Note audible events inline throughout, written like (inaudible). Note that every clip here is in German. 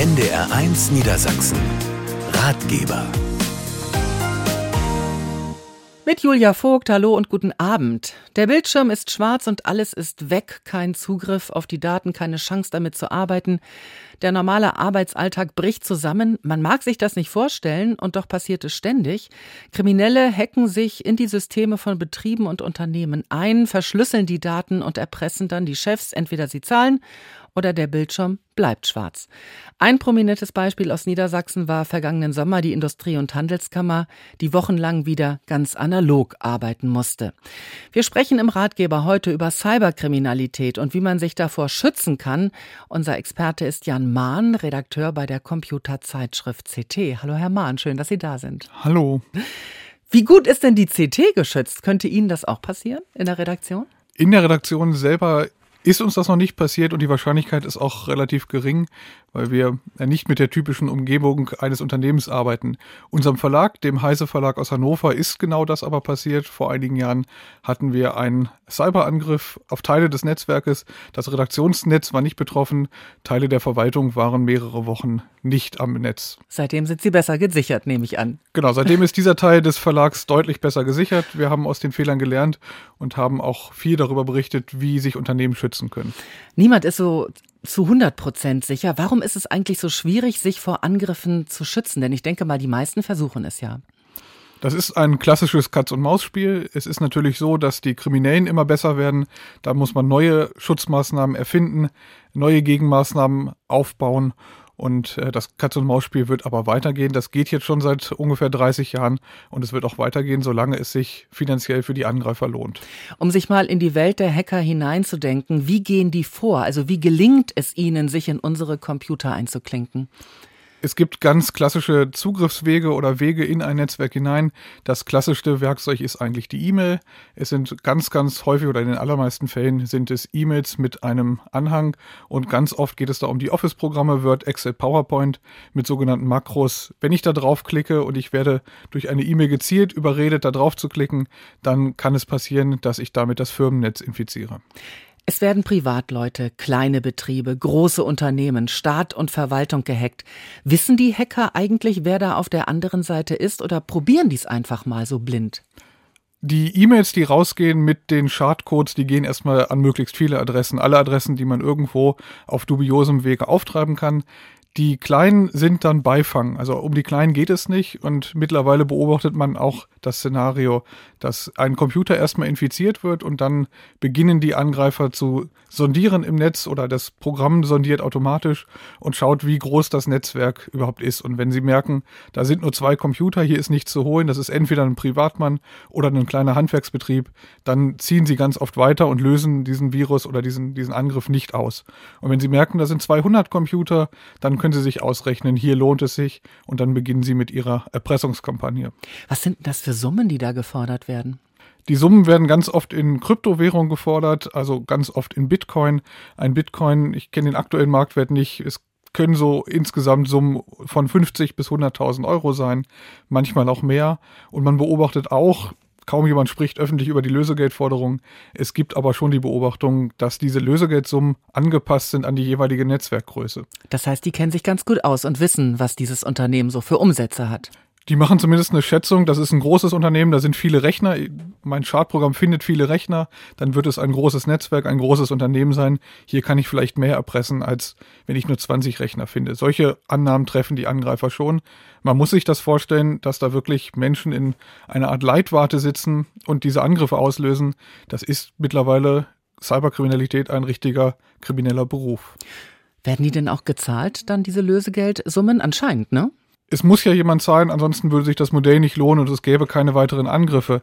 NDR1 Niedersachsen. Ratgeber. Mit Julia Vogt, hallo und guten Abend. Der Bildschirm ist schwarz und alles ist weg, kein Zugriff auf die Daten, keine Chance damit zu arbeiten. Der normale Arbeitsalltag bricht zusammen. Man mag sich das nicht vorstellen und doch passiert es ständig. Kriminelle hacken sich in die Systeme von Betrieben und Unternehmen ein, verschlüsseln die Daten und erpressen dann die Chefs, entweder sie zahlen oder der Bildschirm bleibt schwarz. Ein prominentes Beispiel aus Niedersachsen war vergangenen Sommer die Industrie- und Handelskammer, die wochenlang wieder ganz analog arbeiten musste. Wir sprechen im Ratgeber heute über Cyberkriminalität und wie man sich davor schützen kann. Unser Experte ist Jan Mahn, Redakteur bei der Computerzeitschrift CT. Hallo Herr Mahn, schön, dass Sie da sind. Hallo. Wie gut ist denn die CT geschützt? Könnte Ihnen das auch passieren in der Redaktion? In der Redaktion selber ist uns das noch nicht passiert und die Wahrscheinlichkeit ist auch relativ gering, weil wir nicht mit der typischen Umgebung eines Unternehmens arbeiten. Unserem Verlag, dem Heise Verlag aus Hannover, ist genau das aber passiert. Vor einigen Jahren hatten wir einen Cyberangriff auf Teile des Netzwerkes. Das Redaktionsnetz war nicht betroffen. Teile der Verwaltung waren mehrere Wochen nicht am Netz. Seitdem sind Sie besser gesichert, nehme ich an. Genau, seitdem ist dieser Teil des Verlags deutlich besser gesichert. Wir haben aus den Fehlern gelernt und haben auch viel darüber berichtet, wie sich Unternehmen schützen können. Niemand ist so zu 100 Prozent sicher. Warum ist es eigentlich so schwierig, sich vor Angriffen zu schützen? Denn ich denke mal, die meisten versuchen es ja. Das ist ein klassisches Katz-und-Maus-Spiel. Es ist natürlich so, dass die Kriminellen immer besser werden. Da muss man neue Schutzmaßnahmen erfinden, neue Gegenmaßnahmen aufbauen. Und äh, das Katz-und-Maus-Spiel wird aber weitergehen. Das geht jetzt schon seit ungefähr 30 Jahren und es wird auch weitergehen, solange es sich finanziell für die Angreifer lohnt. Um sich mal in die Welt der Hacker hineinzudenken, wie gehen die vor? Also wie gelingt es ihnen, sich in unsere Computer einzuklinken? Es gibt ganz klassische Zugriffswege oder Wege in ein Netzwerk hinein. Das klassischste Werkzeug ist eigentlich die E-Mail. Es sind ganz, ganz häufig oder in den allermeisten Fällen sind es E-Mails mit einem Anhang und ganz oft geht es da um die Office-Programme, Word, Excel, PowerPoint mit sogenannten Makros. Wenn ich da drauf klicke und ich werde durch eine E-Mail gezielt überredet, da drauf zu klicken, dann kann es passieren, dass ich damit das Firmennetz infiziere. Es werden Privatleute, kleine Betriebe, große Unternehmen, Staat und Verwaltung gehackt. Wissen die Hacker eigentlich, wer da auf der anderen Seite ist oder probieren dies einfach mal so blind? Die E-Mails, die rausgehen mit den Schadcodes, die gehen erstmal an möglichst viele Adressen. Alle Adressen, die man irgendwo auf dubiosem Wege auftreiben kann. Die Kleinen sind dann Beifang. Also um die Kleinen geht es nicht. Und mittlerweile beobachtet man auch das Szenario, dass ein Computer erstmal infiziert wird und dann beginnen die Angreifer zu sondieren im Netz oder das Programm sondiert automatisch und schaut, wie groß das Netzwerk überhaupt ist. Und wenn sie merken, da sind nur zwei Computer, hier ist nichts zu holen, das ist entweder ein Privatmann oder ein kleiner Handwerksbetrieb, dann ziehen sie ganz oft weiter und lösen diesen Virus oder diesen, diesen Angriff nicht aus. Und wenn sie merken, da sind 200 Computer, dann können sie sich ausrechnen, hier lohnt es sich und dann beginnen sie mit ihrer Erpressungskampagne. Was sind das für Summen, die da gefordert werden? Die Summen werden ganz oft in Kryptowährung gefordert, also ganz oft in Bitcoin. Ein Bitcoin, ich kenne den aktuellen Marktwert nicht, es können so insgesamt Summen von 50 bis 100.000 Euro sein, manchmal auch mehr. Und man beobachtet auch, kaum jemand spricht öffentlich über die Lösegeldforderung. Es gibt aber schon die Beobachtung, dass diese Lösegeldsummen angepasst sind an die jeweilige Netzwerkgröße. Das heißt, die kennen sich ganz gut aus und wissen, was dieses Unternehmen so für Umsätze hat. Die machen zumindest eine Schätzung, das ist ein großes Unternehmen, da sind viele Rechner. Mein Chartprogramm findet viele Rechner, dann wird es ein großes Netzwerk, ein großes Unternehmen sein. Hier kann ich vielleicht mehr erpressen, als wenn ich nur 20 Rechner finde. Solche Annahmen treffen die Angreifer schon. Man muss sich das vorstellen, dass da wirklich Menschen in einer Art Leitwarte sitzen und diese Angriffe auslösen. Das ist mittlerweile Cyberkriminalität ein richtiger krimineller Beruf. Werden die denn auch gezahlt, dann diese Lösegeldsummen? Anscheinend, ne? Es muss ja jemand zahlen, ansonsten würde sich das Modell nicht lohnen und es gäbe keine weiteren Angriffe.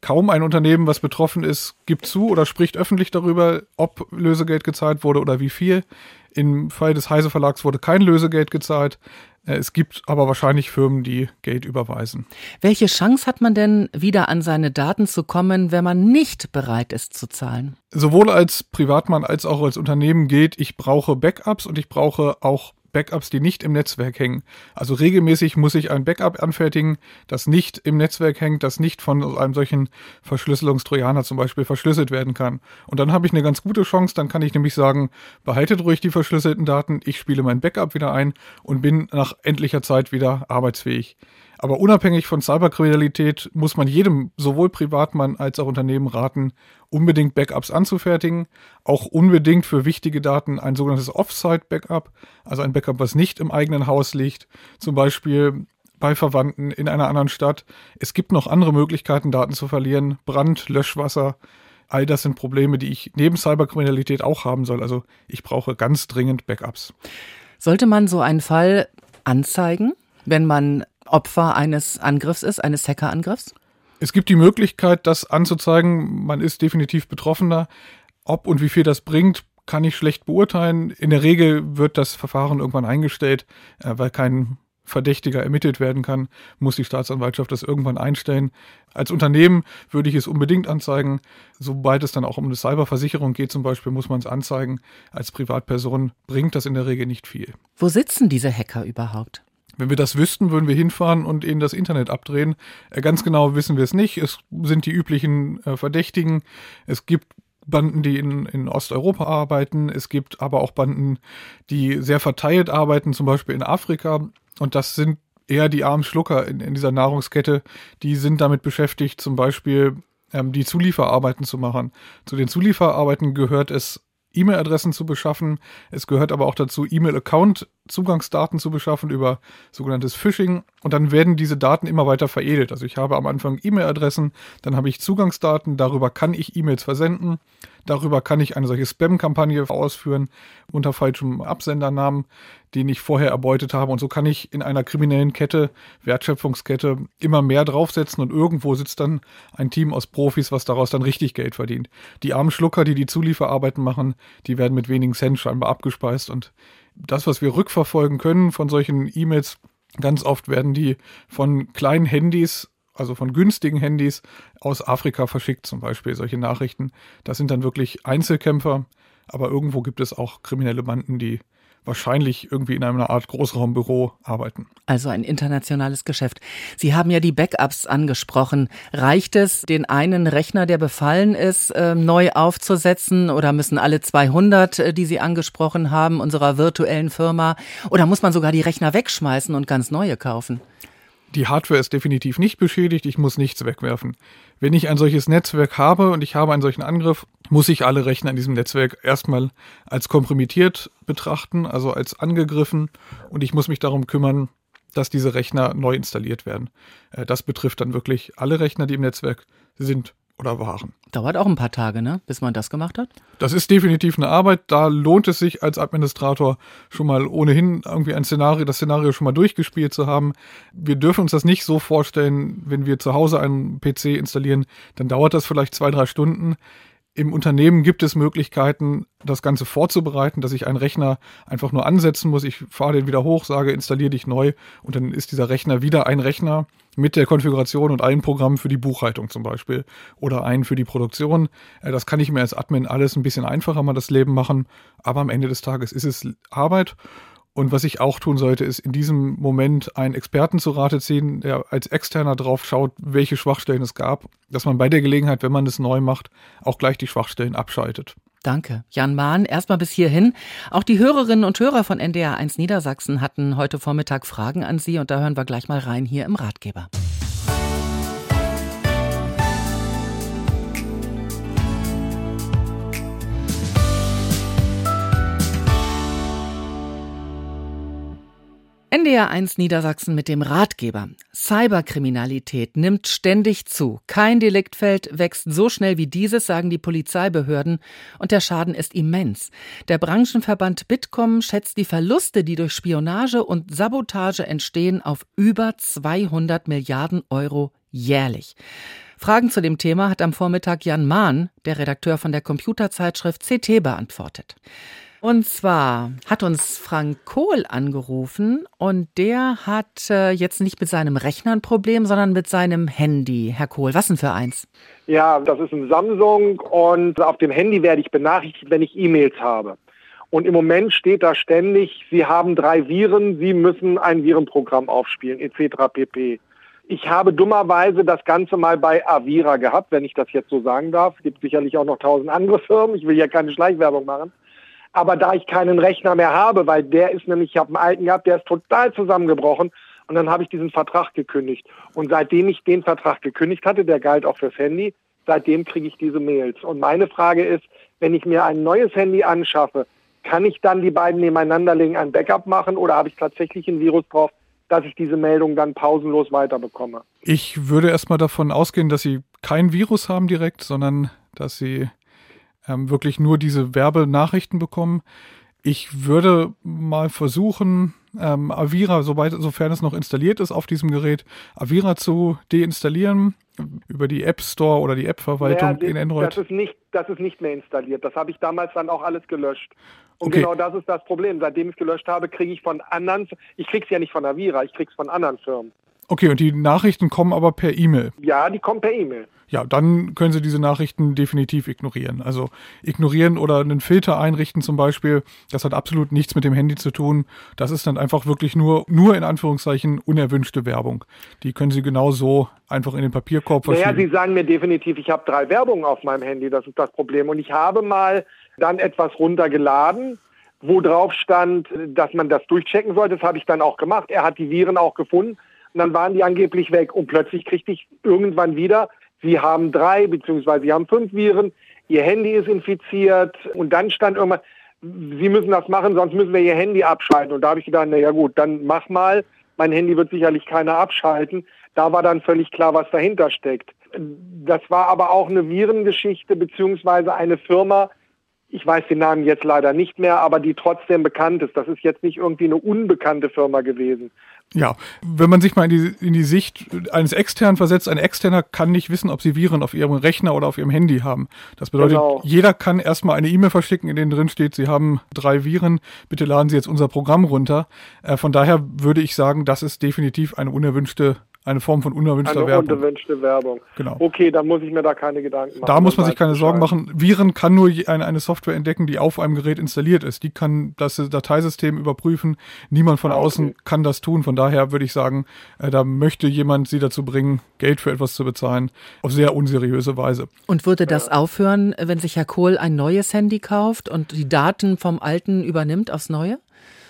Kaum ein Unternehmen, was betroffen ist, gibt zu oder spricht öffentlich darüber, ob Lösegeld gezahlt wurde oder wie viel. Im Fall des Heise Verlags wurde kein Lösegeld gezahlt. Äh, es gibt aber wahrscheinlich Firmen, die Geld überweisen. Welche Chance hat man denn, wieder an seine Daten zu kommen, wenn man nicht bereit ist zu zahlen? Sowohl als Privatmann als auch als Unternehmen gilt, ich brauche Backups und ich brauche auch Backups, die nicht im Netzwerk hängen. Also regelmäßig muss ich ein Backup anfertigen, das nicht im Netzwerk hängt, das nicht von einem solchen Verschlüsselungstrojaner zum Beispiel verschlüsselt werden kann. Und dann habe ich eine ganz gute Chance, dann kann ich nämlich sagen, behaltet ruhig die verschlüsselten Daten, ich spiele mein Backup wieder ein und bin nach endlicher Zeit wieder arbeitsfähig. Aber unabhängig von Cyberkriminalität muss man jedem, sowohl Privatmann als auch Unternehmen raten, unbedingt Backups anzufertigen. Auch unbedingt für wichtige Daten ein sogenanntes Offsite-Backup, also ein Backup, was nicht im eigenen Haus liegt. Zum Beispiel bei Verwandten in einer anderen Stadt. Es gibt noch andere Möglichkeiten, Daten zu verlieren. Brand, Löschwasser. All das sind Probleme, die ich neben Cyberkriminalität auch haben soll. Also ich brauche ganz dringend Backups. Sollte man so einen Fall anzeigen, wenn man Opfer eines Angriffs ist, eines Hackerangriffs? Es gibt die Möglichkeit, das anzuzeigen. Man ist definitiv Betroffener. Ob und wie viel das bringt, kann ich schlecht beurteilen. In der Regel wird das Verfahren irgendwann eingestellt, äh, weil kein Verdächtiger ermittelt werden kann, muss die Staatsanwaltschaft das irgendwann einstellen. Als Unternehmen würde ich es unbedingt anzeigen. Sobald es dann auch um eine Cyberversicherung geht zum Beispiel, muss man es anzeigen. Als Privatperson bringt das in der Regel nicht viel. Wo sitzen diese Hacker überhaupt? Wenn wir das wüssten, würden wir hinfahren und ihnen das Internet abdrehen. Äh, ganz genau wissen wir es nicht. Es sind die üblichen äh, Verdächtigen. Es gibt Banden, die in, in Osteuropa arbeiten. Es gibt aber auch Banden, die sehr verteilt arbeiten, zum Beispiel in Afrika. Und das sind eher die armen Schlucker in, in dieser Nahrungskette. Die sind damit beschäftigt, zum Beispiel ähm, die Zulieferarbeiten zu machen. Zu den Zulieferarbeiten gehört es E-Mail-Adressen zu beschaffen. Es gehört aber auch dazu, E-Mail-Account-Zugangsdaten zu beschaffen über sogenanntes Phishing. Und dann werden diese Daten immer weiter veredelt. Also ich habe am Anfang E-Mail-Adressen, dann habe ich Zugangsdaten, darüber kann ich E-Mails versenden. Darüber kann ich eine solche Spam-Kampagne ausführen unter falschem Absendernamen, den ich vorher erbeutet habe. Und so kann ich in einer kriminellen Kette, Wertschöpfungskette, immer mehr draufsetzen und irgendwo sitzt dann ein Team aus Profis, was daraus dann richtig Geld verdient. Die armen Schlucker, die die Zulieferarbeiten machen, die werden mit wenigen Cent scheinbar abgespeist und das, was wir rückverfolgen können von solchen E-Mails, ganz oft werden die von kleinen Handys also von günstigen Handys aus Afrika verschickt, zum Beispiel solche Nachrichten. Das sind dann wirklich Einzelkämpfer, aber irgendwo gibt es auch kriminelle Banden, die wahrscheinlich irgendwie in einer Art Großraumbüro arbeiten. Also ein internationales Geschäft. Sie haben ja die Backups angesprochen. Reicht es, den einen Rechner, der befallen ist, äh, neu aufzusetzen oder müssen alle 200, äh, die Sie angesprochen haben, unserer virtuellen Firma, oder muss man sogar die Rechner wegschmeißen und ganz neue kaufen? die Hardware ist definitiv nicht beschädigt, ich muss nichts wegwerfen. Wenn ich ein solches Netzwerk habe und ich habe einen solchen Angriff, muss ich alle Rechner in diesem Netzwerk erstmal als kompromittiert betrachten, also als angegriffen und ich muss mich darum kümmern, dass diese Rechner neu installiert werden. Äh, das betrifft dann wirklich alle Rechner, die im Netzwerk sind oder waren. Dauert auch ein paar Tage, ne, bis man das gemacht hat? Das ist definitiv eine Arbeit. Da lohnt es sich als Administrator schon mal ohnehin irgendwie ein Szenario, das Szenario schon mal durchgespielt zu haben. Wir dürfen uns das nicht so vorstellen, wenn wir zu Hause einen PC installieren, dann dauert das vielleicht zwei, drei Stunden. Im Unternehmen gibt es Möglichkeiten, das Ganze vorzubereiten, dass ich einen Rechner einfach nur ansetzen muss. Ich fahre den wieder hoch, sage, installiere dich neu und dann ist dieser Rechner wieder ein Rechner mit der Konfiguration und allen Programmen für die Buchhaltung zum Beispiel oder einen für die Produktion. Äh, das kann ich mir als Admin alles ein bisschen einfacher mal das Leben machen, aber am Ende des Tages ist es Arbeit und was ich auch tun sollte, ist in diesem Moment einen Experten zu Rate ziehen, der als Externer drauf schaut, welche Schwachstellen es gab, dass man bei der Gelegenheit, wenn man es neu macht, auch gleich die Schwachstellen abschaltet. Danke. Jan Mahn, erstmal bis hierhin. Auch die Hörerinnen und Hörer von NDR 1 Niedersachsen hatten heute Vormittag Fragen an Sie und da hören wir gleich mal rein hier im Ratgeber. NDR1 Niedersachsen mit dem Ratgeber. Cyberkriminalität nimmt ständig zu. Kein Deliktfeld wächst so schnell wie dieses, sagen die Polizeibehörden, und der Schaden ist immens. Der Branchenverband Bitkom schätzt die Verluste, die durch Spionage und Sabotage entstehen, auf über 200 Milliarden Euro jährlich. Fragen zu dem Thema hat am Vormittag Jan Mahn, der Redakteur von der Computerzeitschrift CT, beantwortet. Und zwar hat uns Frank Kohl angerufen und der hat äh, jetzt nicht mit seinem Rechner ein Problem, sondern mit seinem Handy. Herr Kohl, was denn für eins? Ja, das ist ein Samsung und auf dem Handy werde ich benachrichtigt, wenn ich E-Mails habe. Und im Moment steht da ständig, Sie haben drei Viren, Sie müssen ein Virenprogramm aufspielen, etc. pp. Ich habe dummerweise das Ganze mal bei Avira gehabt, wenn ich das jetzt so sagen darf. Es gibt sicherlich auch noch tausend andere Firmen. Ich will ja keine Schleichwerbung machen. Aber da ich keinen Rechner mehr habe, weil der ist nämlich, ich habe einen alten gehabt, der ist total zusammengebrochen. Und dann habe ich diesen Vertrag gekündigt. Und seitdem ich den Vertrag gekündigt hatte, der galt auch fürs Handy, seitdem kriege ich diese Mails. Und meine Frage ist, wenn ich mir ein neues Handy anschaffe, kann ich dann die beiden nebeneinander legen, ein Backup machen oder habe ich tatsächlich ein Virus drauf, dass ich diese Meldung dann pausenlos weiterbekomme? Ich würde erstmal davon ausgehen, dass Sie kein Virus haben direkt, sondern dass Sie ähm, wirklich nur diese Werbenachrichten bekommen. Ich würde mal versuchen, ähm, Avira, soweit, sofern es noch installiert ist auf diesem Gerät, Avira zu deinstallieren über die App Store oder die App-Verwaltung Ja, in Android. Das ist nicht, das ist nicht mehr installiert. Das habe ich damals dann auch alles gelöscht. Und Okay. genau das ist das Problem. Seitdem ich es gelöscht habe, kriege ich von anderen, ich kriege es ja nicht von Avira, ich kriege es von anderen Firmen. Okay, und die Nachrichten kommen aber per E-Mail. Ja, die kommen per E-Mail. Ja, dann können Sie diese Nachrichten definitiv ignorieren. Also ignorieren oder einen Filter einrichten zum Beispiel, das hat absolut nichts mit dem Handy zu tun. Das ist dann einfach wirklich nur, nur in Anführungszeichen unerwünschte Werbung. Die können Sie genau so einfach in den Papierkorb Naja, verschieben. Sie sagen mir definitiv, ich habe drei Werbungen auf meinem Handy, das ist das Problem. Und ich habe mal dann etwas runtergeladen, wo drauf stand, dass man das durchchecken sollte. Das habe ich dann auch gemacht. Er hat die Viren auch gefunden und dann waren die angeblich weg. Und plötzlich kriegte ich irgendwann wieder, Sie haben drei beziehungsweise Sie haben fünf Viren, Ihr Handy ist infiziert und dann stand irgendwann, Sie müssen das machen, sonst müssen wir Ihr Handy abschalten. Und da habe ich gedacht, na ja gut, dann mach mal. Mein Handy wird sicherlich keiner abschalten. Da war dann völlig klar, was dahinter steckt. Das war aber auch eine Virengeschichte beziehungsweise eine Firma, ich weiß den Namen jetzt leider nicht mehr, aber die trotzdem bekannt ist. Das ist jetzt nicht irgendwie eine unbekannte Firma gewesen. Ja, wenn man sich mal in die, in die Sicht eines Externen versetzt, ein Externer kann nicht wissen, ob sie Viren auf ihrem Rechner oder auf ihrem Handy haben. Das bedeutet, Genau. jeder kann erstmal eine E-Mail verschicken, in denen drin steht, sie haben drei Viren, bitte laden Sie jetzt unser Programm runter. Äh, von daher würde ich sagen, das ist definitiv eine unerwünschte, eine Form von unerwünschter Eine Werbung. unerwünschte Werbung. Genau. Okay, dann muss ich mir da keine Gedanken machen. Da muss man sich keine Sorgen machen. Viren kann nur eine, eine Software entdecken, die auf einem Gerät installiert ist. Die kann das Dateisystem überprüfen. Niemand von Ah, okay. außen kann das tun. Von daher würde ich sagen, äh, da möchte jemand sie dazu bringen, Geld für etwas zu bezahlen, auf sehr unseriöse Weise. Und würde das aufhören, wenn sich Herr Kohl ein neues Handy kauft und die Daten vom alten übernimmt aufs neue?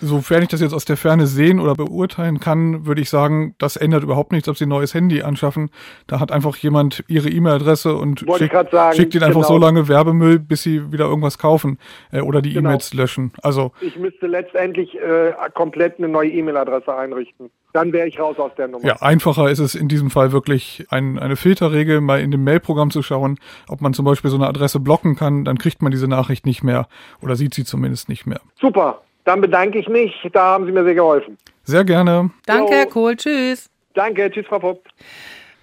Sofern ich das jetzt aus der Ferne sehen oder beurteilen kann, würde ich sagen, das ändert überhaupt nichts, ob sie ein neues Handy anschaffen. Da hat einfach jemand ihre E-Mail-Adresse und grad sagen, schickt ihnen einfach genau. so lange Werbemüll, bis sie wieder irgendwas kaufen äh, oder die Genau. E-Mails löschen. Also Ich müsste letztendlich äh, komplett eine neue E-Mail-Adresse einrichten. Dann wäre ich raus aus der Nummer. Ja, einfacher ist es in diesem Fall wirklich, ein, eine Filterregel mal in dem Mailprogramm zu schauen, ob man zum Beispiel so eine Adresse blocken kann, dann kriegt man diese Nachricht nicht mehr oder sieht sie zumindest nicht mehr. Super, dann bedanke ich mich. Da haben Sie mir sehr geholfen. Sehr gerne. Danke. Herr Kohl. Tschüss. Danke, tschüss, Frau Pupp.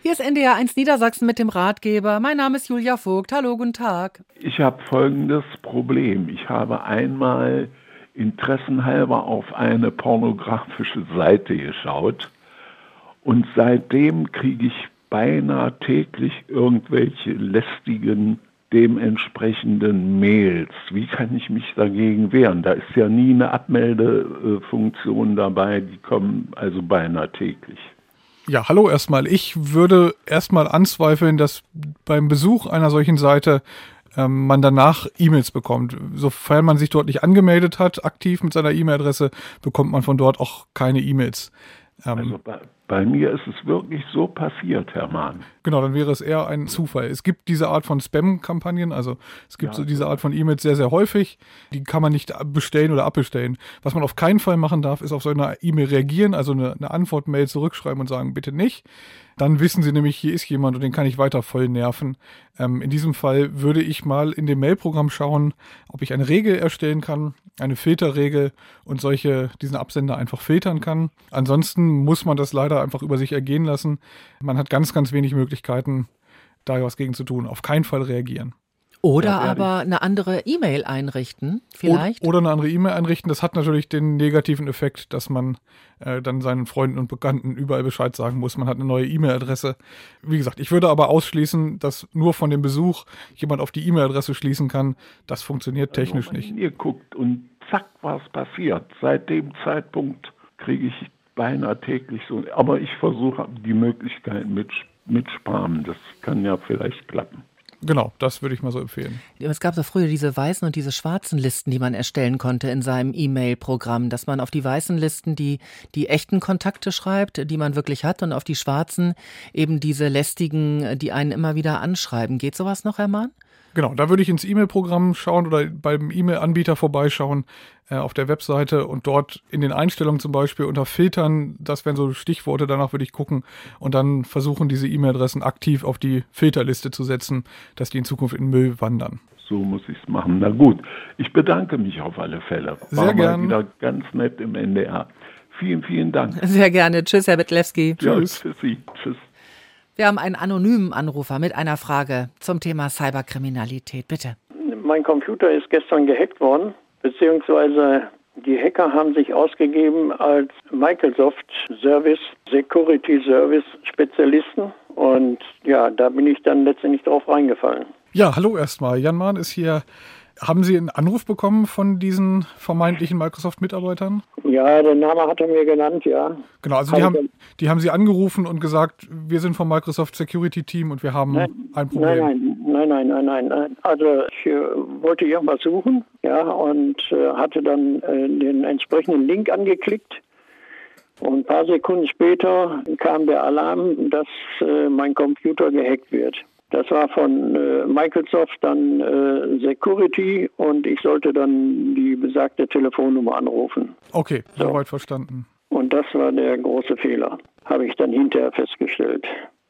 Hier ist NDR 1 Niedersachsen mit dem Ratgeber. Mein Name ist Julia Vogt. Hallo, guten Tag. Ich habe folgendes Problem. Ich habe einmal interessenhalber auf eine pornografische Seite geschaut und seitdem kriege ich beinahe täglich irgendwelche lästigen dementsprechenden Mails. Wie kann ich mich dagegen wehren? Da ist ja nie eine Abmeldefunktion dabei, die kommen also beinahe täglich. Ja, hallo erstmal. Ich würde erstmal anzweifeln, dass beim Besuch einer solchen Seite ähm, man danach E-Mails bekommt. Sofern man sich dort nicht angemeldet hat, aktiv mit seiner E-Mail-Adresse, bekommt man von dort auch keine E-Mails. Ähm, Also bei, bei mir ist es wirklich so passiert, Herr Mahn. Genau, dann wäre es eher ein Zufall. Es gibt diese Art von Spam-Kampagnen, also es gibt Ja, so diese Art von E-Mails sehr, sehr häufig. Die kann man nicht bestellen oder abbestellen. Was man auf keinen Fall machen darf, ist auf so eine E-Mail reagieren, also eine, eine Antwort-Mail zurückschreiben und sagen, bitte nicht. Dann wissen sie nämlich, hier ist jemand und den kann ich weiter voll nerven. Ähm, in diesem Fall würde ich mal in dem Mail-Programm schauen, ob ich eine Regel erstellen kann, eine Filterregel und solche, diesen Absender einfach filtern kann. Ansonsten muss man das leider einfach über sich ergehen lassen. Man hat ganz, ganz wenig Möglichkeiten, da was gegen zu tun. Auf keinen Fall reagieren. Oder Ja, aber eine andere E-Mail einrichten, vielleicht. Oder, eine andere E-Mail einrichten. Das hat natürlich den negativen Effekt, dass man äh, dann seinen Freunden und Bekannten überall Bescheid sagen muss. Man hat eine neue E-Mail-Adresse. Wie gesagt, ich würde aber ausschließen, dass nur von dem Besuch jemand auf die E-Mail-Adresse schließen kann. Das funktioniert technisch Wenn nicht. Ihr guckt und zack war es passiert. Seit dem Zeitpunkt kriege ich beinahe täglich so, aber ich versuche die Möglichkeit mit, mit Sparen. Das kann ja vielleicht klappen. Genau, das würde ich mal so empfehlen. Es gab doch früher diese weißen und diese schwarzen Listen, die man erstellen konnte in seinem E-Mail-Programm, dass man auf die weißen Listen die, die echten Kontakte schreibt, die man wirklich hat, und auf die schwarzen eben diese lästigen, die einen immer wieder anschreiben. Geht sowas noch, Herr Mahn? Genau, da würde ich ins E-Mail-Programm schauen oder beim E-Mail-Anbieter vorbeischauen äh, auf der Webseite und dort in den Einstellungen zum Beispiel unter Filtern, das wären so Stichworte, danach würde ich gucken und dann versuchen, diese E-Mail-Adressen aktiv auf die Filterliste zu setzen, dass die in Zukunft in Müll wandern. So muss ich es machen. Na gut, ich bedanke mich auf alle Fälle. War Sehr gern. wieder ganz nett im NDR. Vielen, vielen Dank. Sehr gerne. Tschüss, Herr Betlewski. Ja, tschüss. Tschüssi. Tschüss. Wir haben einen anonymen Anrufer mit einer Frage zum Thema Cyberkriminalität. Bitte. Mein Computer ist gestern gehackt worden, beziehungsweise die Hacker haben sich ausgegeben als Microsoft Service, Security Service Spezialisten. Und ja, da bin ich dann letztendlich drauf reingefallen. Ja, hallo erstmal. Jan Mahn ist hier haben Sie einen Anruf bekommen von diesen vermeintlichen Microsoft-Mitarbeitern? Ja, den Namen hat er mir genannt, ja. Genau, also die haben, die haben Sie angerufen und gesagt, wir sind vom Microsoft Security Team und wir haben nein, ein Problem. Nein, nein, nein, nein, nein, nein. Also ich äh, wollte irgendwas suchen, ja, und äh, hatte dann äh, den entsprechenden Link angeklickt. Und ein paar Sekunden später kam der Alarm, dass äh, mein Computer gehackt wird. Das war von äh, Microsoft dann äh, Security und ich sollte dann die besagte Telefonnummer anrufen. Okay, so. soweit verstanden. Und das war der große Fehler, habe ich dann hinterher festgestellt.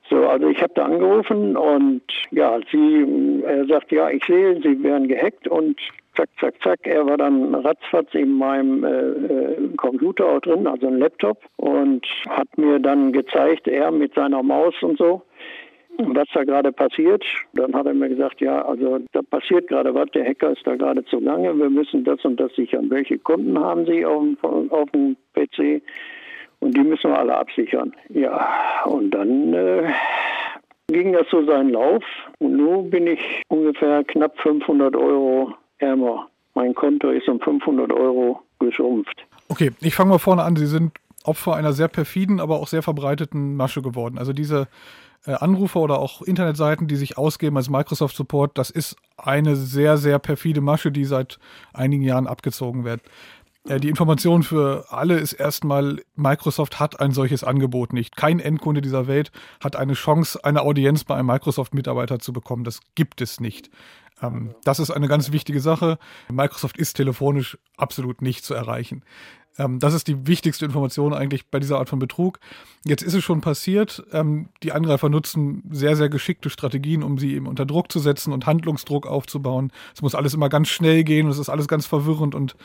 So, also ich habe da angerufen und ja, sie, er sagt, ja, ich sehe, sie werden gehackt und zack, zack, zack. Er war dann ratzfatz in meinem äh, äh Computer auch drin, also ein Laptop und hat mir dann gezeigt, er mit seiner Maus und so, was da gerade passiert. Dann hat er mir gesagt, ja, also da passiert gerade was, der Hacker ist da gerade zugange, wir müssen das und das sichern. Welche Kunden haben Sie auf dem, auf dem PC? Und die müssen wir alle absichern. Ja, und dann äh, ging das so seinen Lauf. Und nun bin ich ungefähr knapp 500 Euro ärmer. Mein Konto ist um 500 Euro geschrumpft. Okay, ich fange mal vorne an. Sie sind Opfer einer sehr perfiden, aber auch sehr verbreiteten Masche geworden. Also diese Anrufer oder auch Internetseiten, die sich ausgeben als Microsoft Support, das ist eine sehr, sehr perfide Masche, die seit einigen Jahren abgezogen wird. Äh, die Information für alle ist erstmal, Microsoft hat ein solches Angebot nicht. Kein Endkunde dieser Welt hat eine Chance, eine Audienz bei einem Microsoft-Mitarbeiter zu bekommen. Das gibt es nicht. Ähm, das ist eine ganz wichtige Sache. Microsoft ist telefonisch absolut nicht zu erreichen. Ähm, das ist die wichtigste Information eigentlich bei dieser Art von Betrug. Jetzt ist es schon passiert. Ähm, die Angreifer nutzen sehr, sehr geschickte Strategien, um sie eben unter Druck zu setzen und Handlungsdruck aufzubauen. Es muss alles immer ganz schnell gehen und es ist alles ganz verwirrend und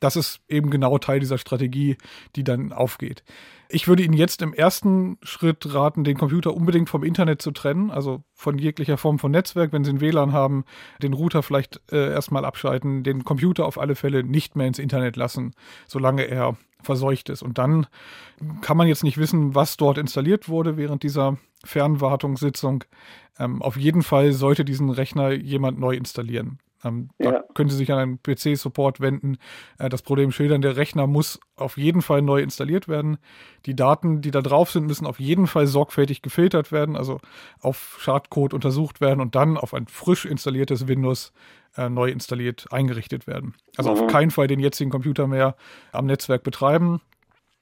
das ist eben genau Teil dieser Strategie, die dann aufgeht. Ich würde Ihnen jetzt im ersten Schritt raten, den Computer unbedingt vom Internet zu trennen, also von jeglicher Form von Netzwerk. Wenn Sie einen WLAN haben, den Router vielleicht äh, erstmal abschalten, den Computer auf alle Fälle nicht mehr ins Internet lassen, solange er verseucht ist. Und dann kann man jetzt nicht wissen, was dort installiert wurde während dieser Fernwartungssitzung. Ähm, auf jeden Fall sollte diesen Rechner jemand neu installieren. Ähm, ja. Da können Sie sich an einen PC-Support wenden. Äh, das Problem schildern, der Rechner muss auf jeden Fall neu installiert werden. Die Daten, die da drauf sind, müssen auf jeden Fall sorgfältig gefiltert werden, also auf Schadcode untersucht werden und dann auf ein frisch installiertes Windows äh, neu installiert eingerichtet werden. Also mhm. auf keinen Fall den jetzigen Computer mehr am Netzwerk betreiben.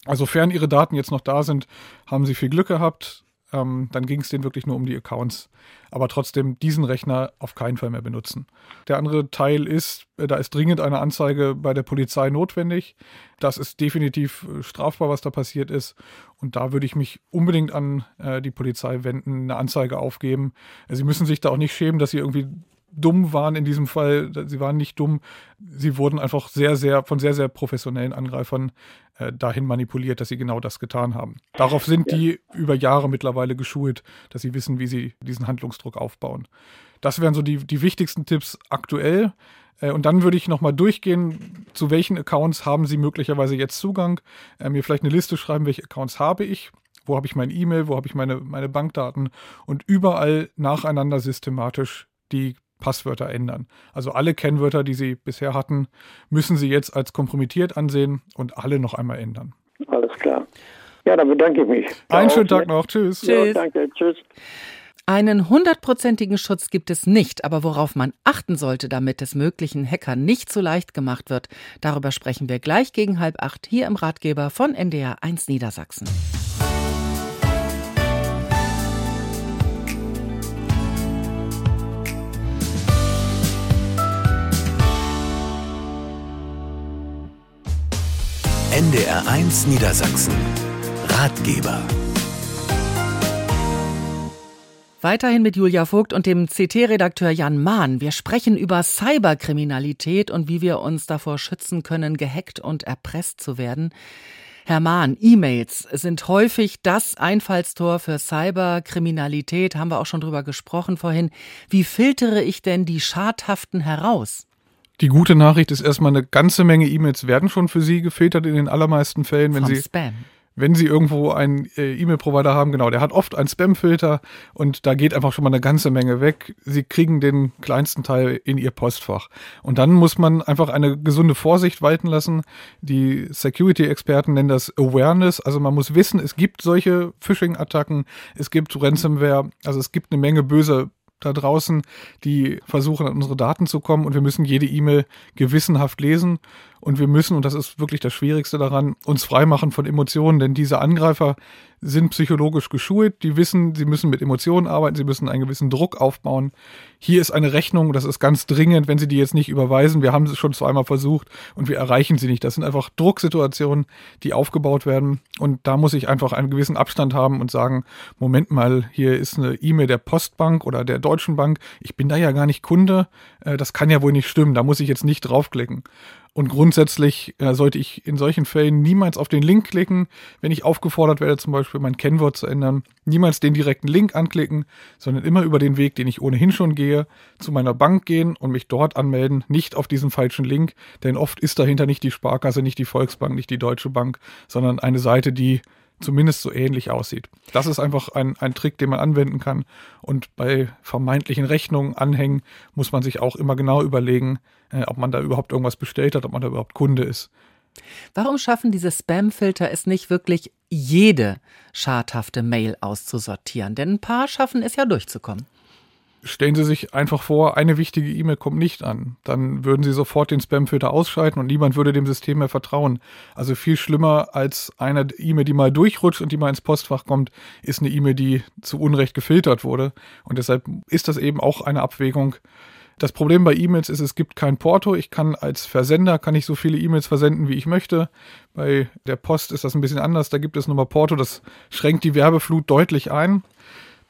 Also, sofern Ihre Daten jetzt noch da sind, haben Sie viel Glück gehabt. Ähm, dann ging es denen wirklich nur um die Accounts. Aber trotzdem diesen Rechner auf keinen Fall mehr benutzen. Der andere Teil ist, äh, da ist dringend eine Anzeige bei der Polizei notwendig. Das ist definitiv äh, strafbar, was da passiert ist. Und da würde ich mich unbedingt an äh, die Polizei wenden, eine Anzeige aufgeben. Sie müssen sich da auch nicht schämen, dass Sie irgendwie dumm waren in diesem Fall. Sie waren nicht dumm. Sie wurden einfach sehr, sehr von sehr, sehr professionellen Angreifern äh, dahin manipuliert, dass sie genau das getan haben. Darauf sind ja. die über Jahre mittlerweile geschult, dass sie wissen, wie sie diesen Handlungsdruck aufbauen. Das wären so die, die wichtigsten Tipps aktuell. Äh, und dann würde ich nochmal durchgehen, zu welchen Accounts haben Sie möglicherweise jetzt Zugang. Äh, mir vielleicht eine Liste schreiben, welche Accounts habe ich wo habe ich mein E-Mail, wo habe ich meine, meine Bankdaten und überall nacheinander systematisch die Passwörter ändern. Also alle Kennwörter, die Sie bisher hatten, müssen Sie jetzt als kompromittiert ansehen und alle noch einmal ändern. Alles klar. Ja, dann bedanke ich mich. Einen schönen Tag noch. Tschüss. Tschüss. Ja, danke. Tschüss. Einen hundertprozentigen Schutz gibt es nicht, aber worauf man achten sollte, damit es möglichen Hackern nicht so leicht gemacht wird, darüber sprechen wir gleich gegen halb acht hier im Ratgeber von NDR 1 Niedersachsen. NDR 1 Niedersachsen. Ratgeber. Weiterhin mit Julia Vogt und dem CT-Redakteur Jan Mahn. Wir sprechen über Cyberkriminalität und wie wir uns davor schützen können, gehackt und erpresst zu werden. Herr Mahn, E-Mails sind häufig das Einfallstor für Cyberkriminalität, haben wir auch schon drüber gesprochen vorhin. Wie filtere ich denn die Schadhaften heraus? Die gute Nachricht ist erstmal, eine ganze Menge E-Mails werden schon für Sie gefiltert in den allermeisten Fällen, wenn Vom Sie Spam. wenn Sie irgendwo einen äh, E-Mail-Provider haben, genau, der hat oft einen Spam-Filter und da geht einfach schon mal eine ganze Menge weg. Sie kriegen den kleinsten Teil in Ihr Postfach. Und dann muss man einfach eine gesunde Vorsicht walten lassen. Die Security-Experten nennen das Awareness. Also man muss wissen, es gibt solche Phishing-Attacken, es gibt Ransomware, also es gibt eine Menge böse da draußen, die versuchen, an unsere Daten zu kommen. Und wir müssen jede E-Mail gewissenhaft lesen und wir müssen, und das ist wirklich das Schwierigste daran, uns freimachen von Emotionen, denn diese Angreifer sind psychologisch geschult, die wissen, sie müssen mit Emotionen arbeiten, sie müssen einen gewissen Druck aufbauen. Hier ist eine Rechnung, das ist ganz dringend, wenn sie die jetzt nicht überweisen, wir haben es schon zweimal versucht und wir erreichen sie nicht. Das sind einfach Drucksituationen, die aufgebaut werden und da muss ich einfach einen gewissen Abstand haben und sagen, Moment mal, hier ist eine E-Mail der Postbank oder der Deutschen Bank, ich bin da ja gar nicht Kunde, äh, das kann ja wohl nicht stimmen, da muss ich jetzt nicht draufklicken. Und grundsätzlich äh, sollte ich in solchen Fällen niemals auf den Link klicken, wenn ich aufgefordert werde, zum Beispiel mein Kennwort zu ändern. Niemals den direkten Link anklicken, sondern immer über den Weg, den ich ohnehin schon gehe, zu meiner Bank gehen und mich dort anmelden, nicht auf diesen falschen Link, denn oft ist dahinter nicht die Sparkasse, nicht die Volksbank, nicht die Deutsche Bank, sondern eine Seite, die zumindest so ähnlich aussieht. Das ist einfach ein, ein Trick, den man anwenden kann. Und bei vermeintlichen Rechnungen, Anhängen, muss man sich auch immer genau überlegen, äh, ob man da überhaupt irgendwas bestellt hat, ob man da überhaupt Kunde ist. Warum schaffen diese Spam-Filter es nicht wirklich, jede schadhafte Mail auszusortieren? Denn ein paar schaffen es ja durchzukommen. Stellen Sie sich einfach vor, eine wichtige E-Mail kommt nicht an. Dann würden Sie sofort den Spamfilter ausschalten und niemand würde dem System mehr vertrauen. Also viel schlimmer als eine E-Mail, die mal durchrutscht und die mal ins Postfach kommt, ist eine E-Mail, die zu Unrecht gefiltert wurde. Und deshalb ist das eben auch eine Abwägung. Das Problem bei E-Mails ist, es gibt kein Porto. Ich kann als Versender kann ich so viele E-Mails versenden, wie ich möchte. Bei der Post ist das ein bisschen anders. Da gibt es nochmal Porto. Das schränkt die Werbeflut deutlich ein.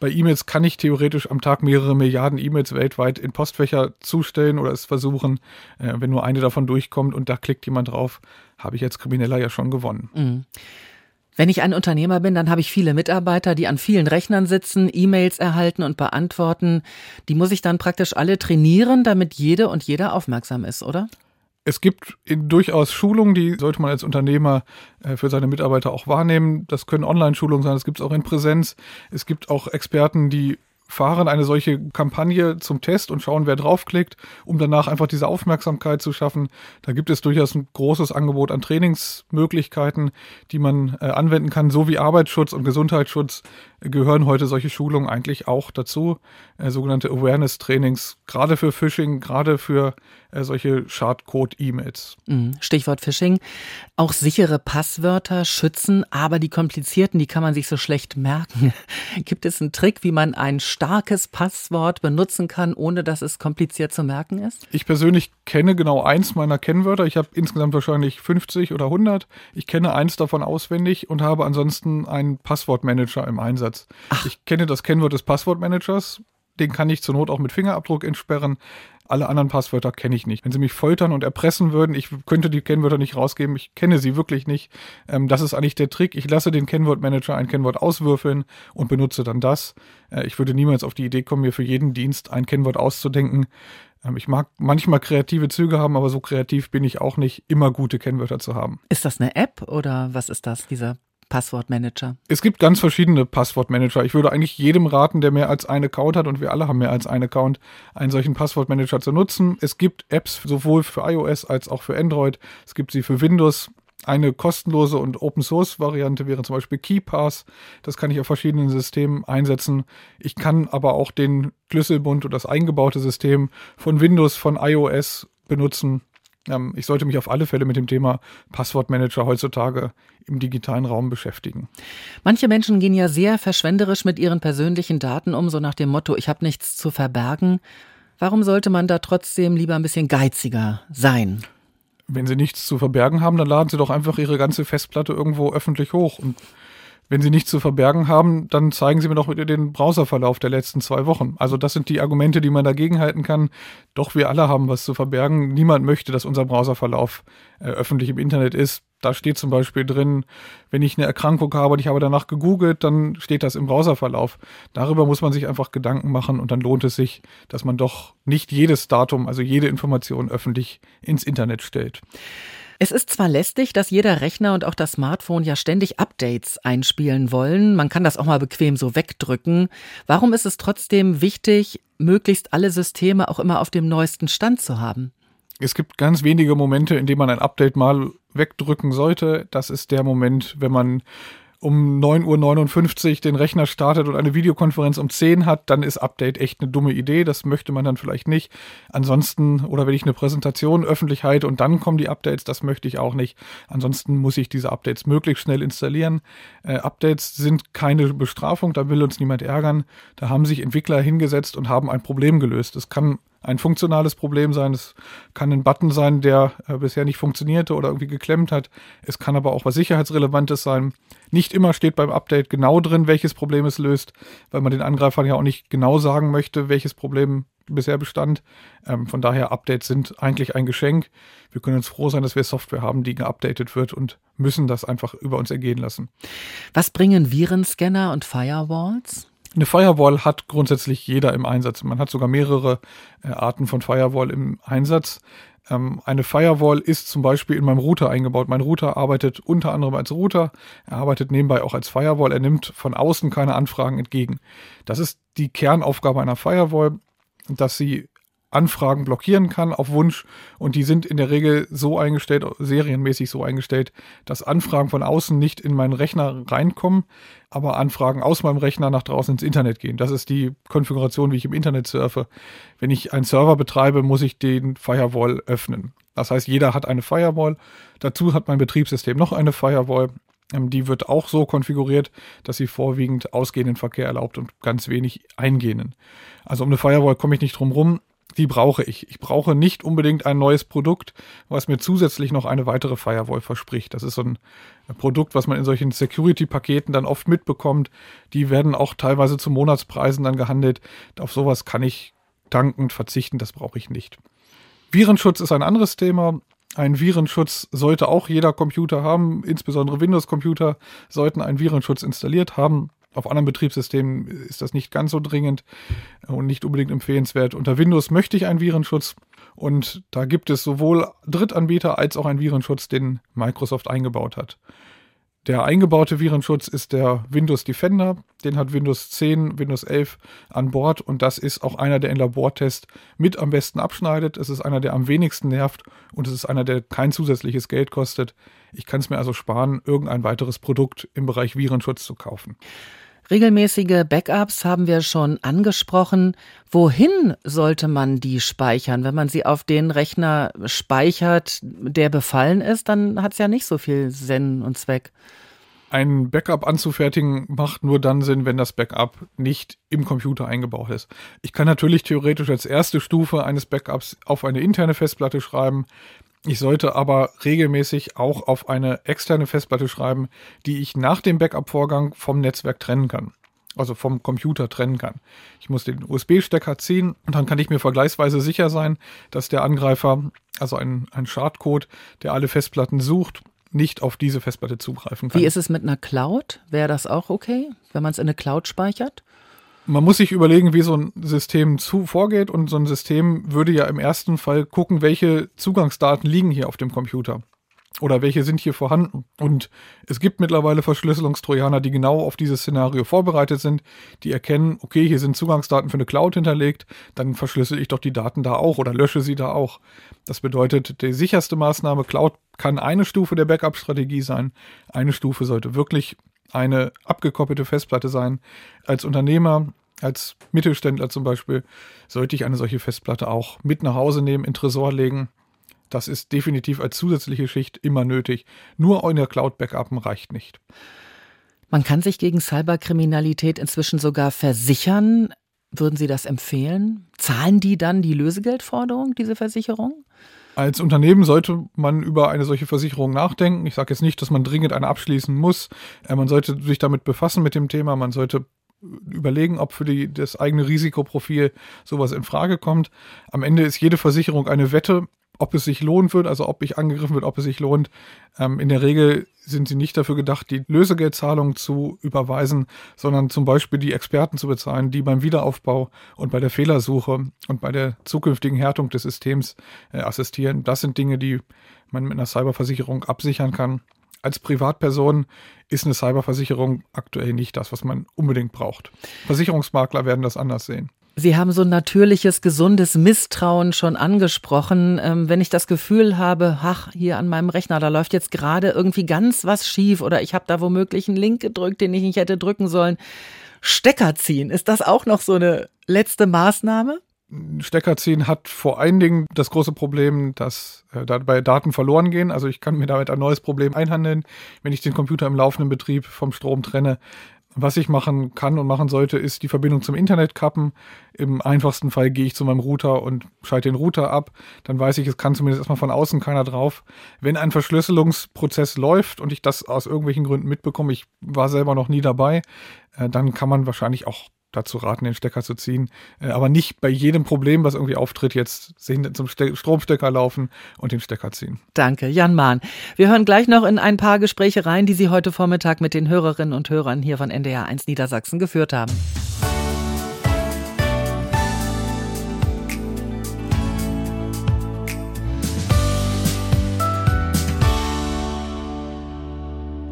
Bei E-Mails kann ich theoretisch am Tag mehrere Milliarden E-Mails weltweit in Postfächer zustellen oder es versuchen. Äh, wenn nur eine davon durchkommt und da klickt jemand drauf, habe ich als Krimineller ja schon gewonnen. Mhm. Wenn ich ein Unternehmer bin, dann habe ich viele Mitarbeiter, die an vielen Rechnern sitzen, E-Mails erhalten und beantworten. Die muss ich dann praktisch alle trainieren, damit jede und jeder aufmerksam ist, oder? Es gibt durchaus Schulungen, die sollte man als Unternehmer äh, für seine Mitarbeiter auch wahrnehmen. Das können Online-Schulungen sein, das gibt es auch in Präsenz. Es gibt auch Experten, die fahren eine solche Kampagne zum Test und schauen, wer draufklickt, um danach einfach diese Aufmerksamkeit zu schaffen. Da gibt es durchaus ein großes Angebot an Trainingsmöglichkeiten, die man äh, anwenden kann. So wie Arbeitsschutz und Gesundheitsschutz gehören heute solche Schulungen eigentlich auch dazu. Äh, sogenannte Awareness-Trainings, gerade für Phishing, gerade für äh, solche Schadcode-E-Mails. Mhm. Stichwort Phishing. Auch sichere Passwörter schützen, aber die komplizierten, die kann man sich so schlecht merken. (laughs) Gibt es einen Trick, wie man ein starkes Passwort benutzen kann, ohne dass es kompliziert zu merken ist? Ich persönlich kenne genau eins meiner Kennwörter. Ich habe insgesamt wahrscheinlich 50 oder 100. Ich kenne eins davon auswendig und habe ansonsten einen Passwortmanager im Einsatz. Ach. Ich kenne das Kennwort des Passwortmanagers. Den kann ich zur Not auch mit Fingerabdruck entsperren. Alle anderen Passwörter kenne ich nicht. Wenn Sie mich foltern und erpressen würden, ich könnte die Kennwörter nicht rausgeben. Ich kenne sie wirklich nicht. Ähm, das ist eigentlich der Trick. Ich lasse den Kennwortmanager ein Kennwort auswürfeln und benutze dann das. Äh, ich würde niemals auf die Idee kommen, mir für jeden Dienst ein Kennwort auszudenken. Ähm, ich mag manchmal kreative Züge haben, aber so kreativ bin ich auch nicht, immer gute Kennwörter zu haben. Ist das eine App oder was ist das, dieser Passwortmanager? Es gibt ganz verschiedene Passwortmanager. Ich würde eigentlich jedem raten, der mehr als einen Account hat, und wir alle haben mehr als einen Account, einen solchen Passwortmanager zu nutzen. Es gibt Apps sowohl für iOS als auch für Android. Es gibt sie für Windows. Eine kostenlose und Open Source Variante wäre zum Beispiel KeyPass. Das kann ich auf verschiedenen Systemen einsetzen. Ich kann aber auch den Schlüsselbund und das eingebaute System von Windows, von iOS benutzen. Ähm, ich sollte mich auf alle Fälle mit dem Thema Passwortmanager heutzutage im digitalen Raum beschäftigen. Manche Menschen gehen ja sehr verschwenderisch mit ihren persönlichen Daten um, so nach dem Motto, ich habe nichts zu verbergen. Warum sollte man da trotzdem lieber ein bisschen geiziger sein? Wenn Sie nichts zu verbergen haben, dann laden Sie doch einfach Ihre ganze Festplatte irgendwo öffentlich hoch und wenn Sie nichts zu verbergen haben, dann zeigen Sie mir doch bitte den Browserverlauf der letzten zwei Wochen. Also das sind die Argumente, die man dagegen halten kann. Doch wir alle haben was zu verbergen. Niemand möchte, dass unser Browserverlauf äh, öffentlich im Internet ist. Da steht zum Beispiel drin, wenn ich eine Erkrankung habe und ich habe danach gegoogelt, dann steht das im Browserverlauf. Darüber muss man sich einfach Gedanken machen und dann lohnt es sich, dass man doch nicht jedes Datum, also jede Information öffentlich ins Internet stellt. Es ist zwar lästig, dass jeder Rechner und auch das Smartphone ja ständig Updates einspielen wollen. Man kann das auch mal bequem so wegdrücken. Warum ist es trotzdem wichtig, möglichst alle Systeme auch immer auf dem neuesten Stand zu haben? Es gibt ganz wenige Momente, in denen man ein Update mal wegdrücken sollte. Das ist der Moment, wenn man um 9.59 Uhr den Rechner startet und eine Videokonferenz um 10 hat, dann ist Update echt eine dumme Idee. Das möchte man dann vielleicht nicht. Ansonsten, oder wenn ich eine Präsentation öffentlich halte und dann kommen die Updates, das möchte ich auch nicht. Ansonsten muss ich diese Updates möglichst schnell installieren. Äh, Updates sind keine Bestrafung, da will uns niemand ärgern. Da haben sich Entwickler hingesetzt und haben ein Problem gelöst. Es kann ein funktionales Problem sein. Es kann ein Button sein, der äh, bisher nicht funktionierte oder irgendwie geklemmt hat. Es kann aber auch was Sicherheitsrelevantes sein. Nicht immer steht beim Update genau drin, welches Problem es löst, weil man den Angreifern ja auch nicht genau sagen möchte, welches Problem bisher bestand. Ähm, von daher, Updates sind eigentlich ein Geschenk. Wir können uns froh sein, dass wir Software haben, die geupdatet wird und müssen das einfach über uns ergehen lassen. Was bringen Virenscanner und Firewalls? Eine Firewall hat grundsätzlich jeder im Einsatz. Man hat sogar mehrere äh, Arten von Firewall im Einsatz. Ähm, eine Firewall ist zum Beispiel in meinem Router eingebaut. Mein Router arbeitet unter anderem als Router. Er arbeitet nebenbei auch als Firewall. Er nimmt von außen keine Anfragen entgegen. Das ist die Kernaufgabe einer Firewall, dass sie Anfragen blockieren kann auf Wunsch und die sind in der Regel so eingestellt, serienmäßig so eingestellt, dass Anfragen von außen nicht in meinen Rechner reinkommen, aber Anfragen aus meinem Rechner nach draußen ins Internet gehen. Das ist die Konfiguration, wie ich im Internet surfe. Wenn ich einen Server betreibe, muss ich den Firewall öffnen. Das heißt, jeder hat eine Firewall. Dazu hat mein Betriebssystem noch eine Firewall. Ähm, die wird auch so konfiguriert, dass sie vorwiegend ausgehenden Verkehr erlaubt und ganz wenig eingehenden. Also um eine Firewall komme ich nicht drum rum die brauche ich. Ich brauche nicht unbedingt ein neues Produkt, was mir zusätzlich noch eine weitere Firewall verspricht. Das ist so ein Produkt, was man in solchen Security-Paketen dann oft mitbekommt. Die werden auch teilweise zu Monatspreisen dann gehandelt. Auf sowas kann ich dankend verzichten, das brauche ich nicht. Virenschutz ist ein anderes Thema. Ein Virenschutz sollte auch jeder Computer haben, insbesondere Windows-Computer sollten einen Virenschutz installiert haben. Auf anderen Betriebssystemen ist das nicht ganz so dringend und nicht unbedingt empfehlenswert. Unter Windows möchte ich einen Virenschutz und da gibt es sowohl Drittanbieter als auch einen Virenschutz, den Microsoft eingebaut hat. Der eingebaute Virenschutz ist der Windows Defender. Den hat Windows 10, Windows 11 an Bord und das ist auch einer, der in Labortest mit am besten abschneidet. Es ist einer, der am wenigsten nervt und es ist einer, der kein zusätzliches Geld kostet. Ich kann es mir also sparen, irgendein weiteres Produkt im Bereich Virenschutz zu kaufen. Regelmäßige Backups haben wir schon angesprochen. Wohin sollte man die speichern? Wenn man sie auf den Rechner speichert, der befallen ist, dann hat es ja nicht so viel Sinn und Zweck. Ein Backup anzufertigen macht nur dann Sinn, wenn das Backup nicht im Computer eingebaut ist. Ich kann natürlich theoretisch als erste Stufe eines Backups auf eine interne Festplatte schreiben. Ich sollte aber regelmäßig auch auf eine externe Festplatte schreiben, die ich nach dem Backup-Vorgang vom Netzwerk trennen kann. Also vom Computer trennen kann. Ich muss den USB-Stecker ziehen und dann kann ich mir vergleichsweise sicher sein, dass der Angreifer, also ein, ein Schadcode, der alle Festplatten sucht, nicht auf diese Festplatte zugreifen kann. Wie ist es mit einer Cloud? Wäre das auch okay, wenn man es in eine Cloud speichert? Man muss sich überlegen, wie so ein System zu vorgeht und so ein System würde ja im ersten Fall gucken, welche Zugangsdaten liegen hier auf dem Computer. oder welche sind hier vorhanden. Und es gibt mittlerweile Verschlüsselungstrojaner, die genau auf dieses Szenario vorbereitet sind, die erkennen, okay, hier sind Zugangsdaten für eine Cloud hinterlegt, dann verschlüssel ich doch die Daten da auch oder lösche sie da auch. Das bedeutet, die sicherste Maßnahme Cloud kann eine Stufe der Backup-Strategie sein. Eine Stufe sollte wirklich eine abgekoppelte Festplatte sein. Als Unternehmer, als Mittelständler zum Beispiel, sollte ich eine solche Festplatte auch mit nach Hause nehmen, in Tresor legen das ist definitiv als zusätzliche Schicht immer nötig. Nur in der Cloud Backupen reicht nicht. Man kann sich gegen Cyberkriminalität inzwischen sogar versichern. Würden Sie das empfehlen? Zahlen die dann die Lösegeldforderung, diese Versicherung? Als Unternehmen sollte man über eine solche Versicherung nachdenken. Ich sage jetzt nicht, dass man dringend eine abschließen muss. Äh, man sollte sich damit befassen mit dem Thema. Man sollte überlegen, ob für die, das eigene Risikoprofil sowas in Frage kommt. Am Ende ist jede Versicherung eine Wette ob es sich lohnen wird, also ob ich angegriffen wird, ob es sich lohnt. Ähm, in der Regel sind sie nicht dafür gedacht, die Lösegeldzahlung zu überweisen, sondern zum Beispiel die Experten zu bezahlen, die beim Wiederaufbau und bei der Fehlersuche und bei der zukünftigen Härtung des Systems äh, assistieren. Das sind Dinge, die man mit einer Cyberversicherung absichern kann. Als Privatperson ist eine Cyberversicherung aktuell nicht das, was man unbedingt braucht. Versicherungsmakler werden das anders sehen. Sie haben so ein natürliches, gesundes Misstrauen schon angesprochen. Ähm, wenn ich das Gefühl habe, ach, hier an meinem Rechner, da läuft jetzt gerade irgendwie ganz was schief oder ich habe da womöglich einen Link gedrückt, den ich nicht hätte drücken sollen. Stecker ziehen, ist das auch noch so eine letzte Maßnahme? Stecker ziehen hat vor allen Dingen das große Problem, dass äh, dabei Daten verloren gehen. Also ich kann mir damit ein neues Problem einhandeln, wenn ich den Computer im laufenden Betrieb vom Strom trenne. Was ich machen kann und machen sollte, ist die Verbindung zum Internet kappen. Im einfachsten Fall gehe ich zu meinem Router und schalte den Router ab. Dann weiß ich, es kann zumindest erstmal von außen keiner drauf. Wenn ein Verschlüsselungsprozess läuft und ich das aus irgendwelchen Gründen mitbekomme, ich war selber noch nie dabei, äh, dann kann man wahrscheinlich auch dazu raten, den Stecker zu ziehen. Äh, aber nicht bei jedem Problem, was irgendwie auftritt, jetzt zum Stromstecker laufen und den Stecker ziehen. Danke, Jan Mahn. Wir hören gleich noch in ein paar Gespräche rein, die Sie heute Vormittag mit den Hörerinnen und Hörern hier von NDR 1 Niedersachsen geführt haben.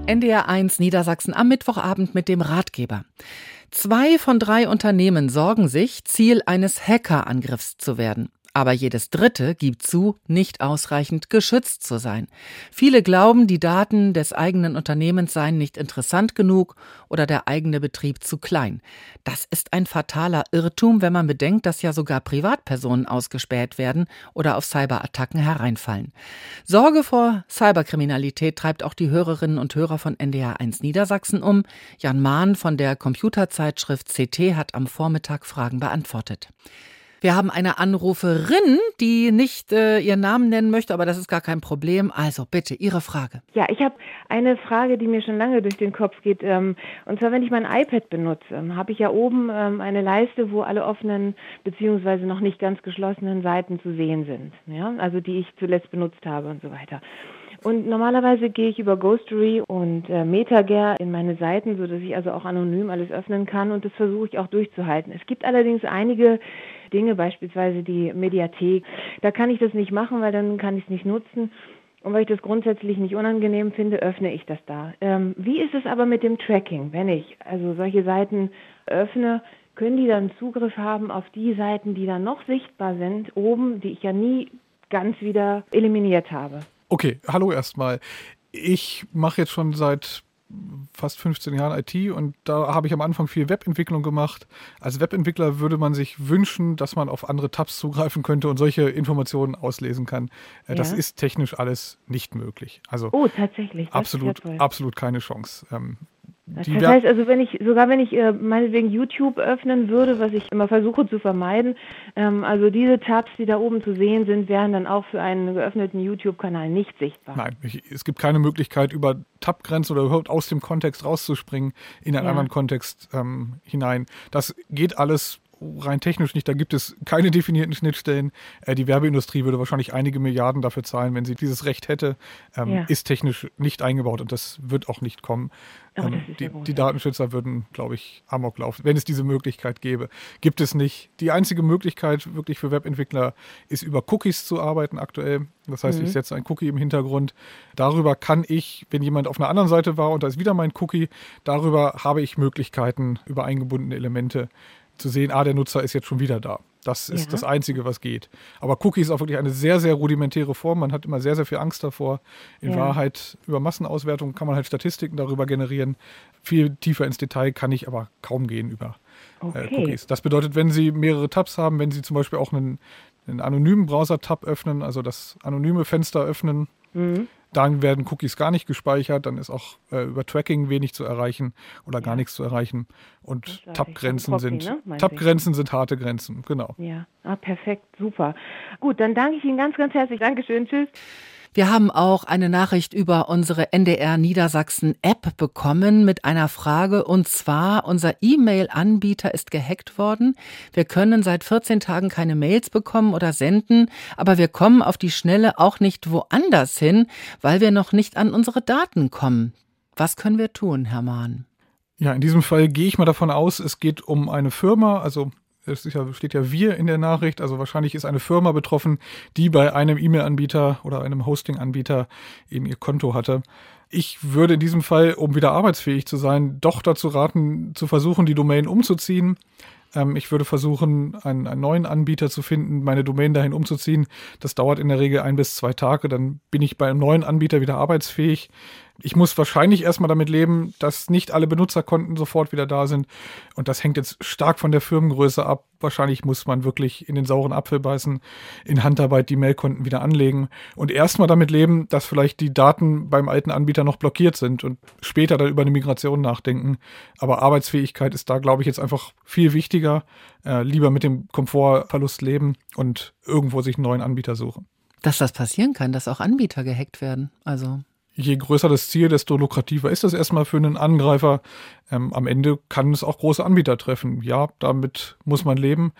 NDR 1 Niedersachsen am Mittwochabend mit dem Ratgeber. Zwei von drei Unternehmen sorgen sich, Ziel eines Hackerangriffs zu werden. Aber jedes Dritte gibt zu, nicht ausreichend geschützt zu sein. Viele glauben, die Daten des eigenen Unternehmens seien nicht interessant genug oder der eigene Betrieb zu klein. Das ist ein fataler Irrtum, wenn man bedenkt, dass ja sogar Privatpersonen ausgespäht werden oder auf Cyberattacken hereinfallen. Sorge vor Cyberkriminalität treibt auch die Hörerinnen und Hörer von NDR 1 Niedersachsen um. Jan Mahn von der Computerzeitschrift CT hat am Vormittag Fragen beantwortet. Wir haben eine Anruferin, die nicht äh, ihren Namen nennen möchte, aber das ist gar kein Problem. Also bitte, Ihre Frage. Ja, ich habe eine Frage, die mir schon lange durch den Kopf geht. Ähm, und zwar, wenn ich mein iPad benutze, ähm, habe ich ja oben ähm, eine Leiste, wo alle offenen beziehungsweise noch nicht ganz geschlossenen Seiten zu sehen sind. Ja, also die ich zuletzt benutzt habe und so weiter. Und normalerweise gehe ich über Ghostery und äh, Metager in meine Seiten, so dass ich also auch anonym alles öffnen kann und das versuche ich auch durchzuhalten. Es gibt allerdings einige Dinge, beispielsweise die Mediathek. Da kann ich das nicht machen, weil dann kann ich es nicht nutzen. Und weil ich das grundsätzlich nicht unangenehm finde, öffne ich das da. Ähm, wie ist es aber mit dem Tracking? Wenn ich also solche Seiten öffne, können die dann Zugriff haben auf die Seiten, die dann noch sichtbar sind, oben, die ich ja nie ganz wieder eliminiert habe? Okay, hallo erstmal. Ich mache jetzt schon seit fast 15 Jahren IT und da habe ich am Anfang viel Webentwicklung gemacht. Als Webentwickler würde man sich wünschen, dass man auf andere Tabs zugreifen könnte und solche Informationen auslesen kann. Äh, ja. Das ist technisch alles nicht möglich. Also oh, tatsächlich. absolut, absolut keine Chance. Ähm, das heißt also, wenn ich, sogar wenn ich äh, meinetwegen YouTube öffnen würde, was ich immer versuche zu vermeiden, ähm, also diese Tabs, die da oben zu sehen sind, wären dann auch für einen geöffneten YouTube-Kanal nicht sichtbar. Nein, ich, es gibt keine Möglichkeit, über Tab-Grenzen oder überhaupt aus dem Kontext rauszuspringen, in einen ja. anderen Kontext ähm, hinein. Das geht alles rein technisch nicht. Da gibt es keine definierten Schnittstellen. Äh, die Werbeindustrie würde wahrscheinlich einige Milliarden dafür zahlen, wenn sie dieses Recht hätte. Ähm, ja. Ist technisch nicht eingebaut und das wird auch nicht kommen. Ähm, die, die, Datenschützer würden, glaube ich, Amok laufen, wenn es diese Möglichkeit gäbe. Gibt es nicht. Die einzige Möglichkeit wirklich für Webentwickler ist über Cookies zu arbeiten aktuell. Das heißt, mhm. ich setze ein Cookie im Hintergrund. Darüber kann ich, wenn jemand auf einer anderen Seite war und da ist wieder mein Cookie, darüber habe ich Möglichkeiten über eingebundene Elemente zu sehen, ah, der Nutzer ist jetzt schon wieder da. Das ist ja. das Einzige, was geht. Aber Cookie ist auch wirklich eine sehr, sehr rudimentäre Form. Man hat immer sehr, sehr viel Angst davor. In ja. Wahrheit, über Massenauswertung kann man halt Statistiken darüber generieren. Viel tiefer ins Detail kann ich aber kaum gehen über äh, okay. Cookies. Das bedeutet, wenn Sie mehrere Tabs haben, wenn Sie zum Beispiel auch einen, einen anonymen Browser-Tab öffnen, also das anonyme Fenster öffnen, mhm. Dann werden Cookies gar nicht gespeichert, dann ist auch äh, über Tracking wenig zu erreichen oder ja. gar nichts zu erreichen. Und Tab-Grenzen sind ne? Tab-Grenzen sind harte Grenzen, genau. Ja, ah, perfekt, super. Gut, dann danke ich Ihnen ganz, ganz herzlich. Dankeschön, tschüss. Wir haben auch eine Nachricht über unsere NDR Niedersachsen App bekommen mit einer Frage und zwar unser E-Mail-Anbieter ist gehackt worden. Wir können seit 14 Tagen keine Mails bekommen oder senden, aber wir kommen auf die Schnelle auch nicht woanders hin, weil wir noch nicht an unsere Daten kommen. Was können wir tun, Herr Mahn? Ja, in diesem Fall gehe ich mal davon aus, es geht um eine Firma, also es ja, steht ja wir in der Nachricht, also wahrscheinlich ist eine Firma betroffen, die bei einem E-Mail-Anbieter oder einem Hosting-Anbieter eben ihr Konto hatte. Ich würde in diesem Fall, um wieder arbeitsfähig zu sein, doch dazu raten, zu versuchen, die Domain umzuziehen. Ähm, ich würde versuchen, einen, einen, neuen Anbieter zu finden, meine Domain dahin umzuziehen. Das dauert in der Regel ein bis zwei Tage. Dann bin ich bei einem neuen Anbieter wieder arbeitsfähig. Ich muss wahrscheinlich erstmal damit leben, dass nicht alle Benutzerkonten sofort wieder da sind. Und das hängt jetzt stark von der Firmengröße ab. Wahrscheinlich muss man wirklich in den sauren Apfel beißen, in Handarbeit die Mailkonten wieder anlegen und erstmal damit leben, dass vielleicht die Daten beim alten Anbieter noch blockiert sind und später dann über eine Migration nachdenken. Aber Arbeitsfähigkeit ist da, glaube ich, jetzt einfach viel wichtiger. Äh, lieber mit dem Komfortverlust leben und irgendwo sich einen neuen Anbieter suchen. Dass das passieren kann, dass auch Anbieter gehackt werden. Also je größer das Ziel, desto lukrativer ist das erstmal für einen Angreifer. Ähm, am Ende kann es auch große Anbieter treffen. Ja, damit muss man leben.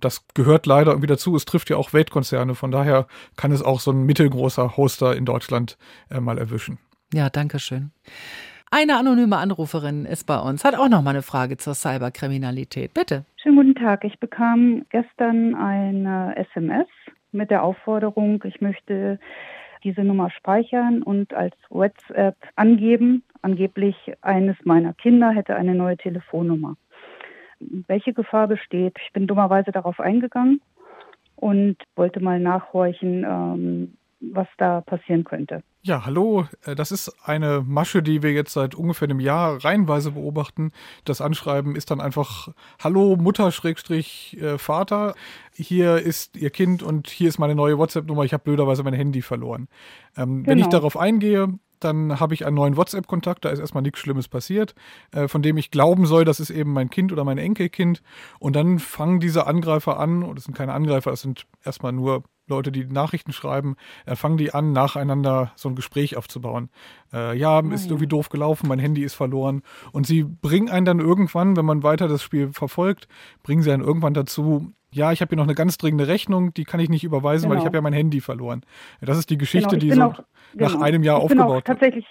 Das gehört leider irgendwie dazu. Es trifft ja auch Weltkonzerne. Von daher kann es auch so ein mittelgroßer Hoster in Deutschland äh, mal erwischen. Ja, danke schön. Eine anonyme Anruferin ist bei uns, hat auch noch mal eine Frage zur Cyberkriminalität. Bitte. Schönen guten Tag. Ich bekam gestern eine SMS mit der Aufforderung, ich möchte diese Nummer speichern und als WhatsApp angeben. Angeblich eines meiner Kinder hätte eine neue Telefonnummer. Welche Gefahr besteht? Ich bin dummerweise darauf eingegangen und wollte mal nachhorchen, ähm, was da passieren könnte. Ja, hallo. Äh, das ist eine Masche, die wir jetzt seit ungefähr einem Jahr reihenweise beobachten. Das Anschreiben ist dann einfach Hallo Mutter Schrägstrich äh, Vater. Hier ist Ihr Kind und hier ist meine neue WhatsApp-Nummer. Ich habe blöderweise mein Handy verloren. Ähm, genau. Wenn ich genau. darauf eingehe, dann habe ich einen neuen WhatsApp-Kontakt, da ist erstmal nichts Schlimmes passiert, äh, von dem ich glauben soll, das ist eben mein Kind oder mein Enkelkind. Und dann fangen diese Angreifer an, und das sind keine Angreifer, das sind erstmal nur Leute, die Nachrichten schreiben, äh, fangen die an, nacheinander so ein Gespräch aufzubauen. Äh, ja, oh, ist ja. irgendwie doof gelaufen, mein Handy ist verloren. Und sie bringen einen dann irgendwann, wenn man weiter das Spiel verfolgt, bringen sie einen irgendwann dazu, ja, ich habe hier noch eine ganz dringende Rechnung, die kann ich nicht überweisen, genau. weil ich genau. habe ja mein Handy verloren. Das ist die Geschichte, genau, die so auch, nach genau. einem Jahr ich aufgebaut wird. Tatsächlich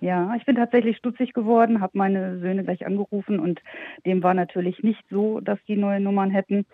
ja, ich bin tatsächlich stutzig geworden, habe meine Söhne gleich angerufen und dem war natürlich nicht so, dass die neue Nummern hätten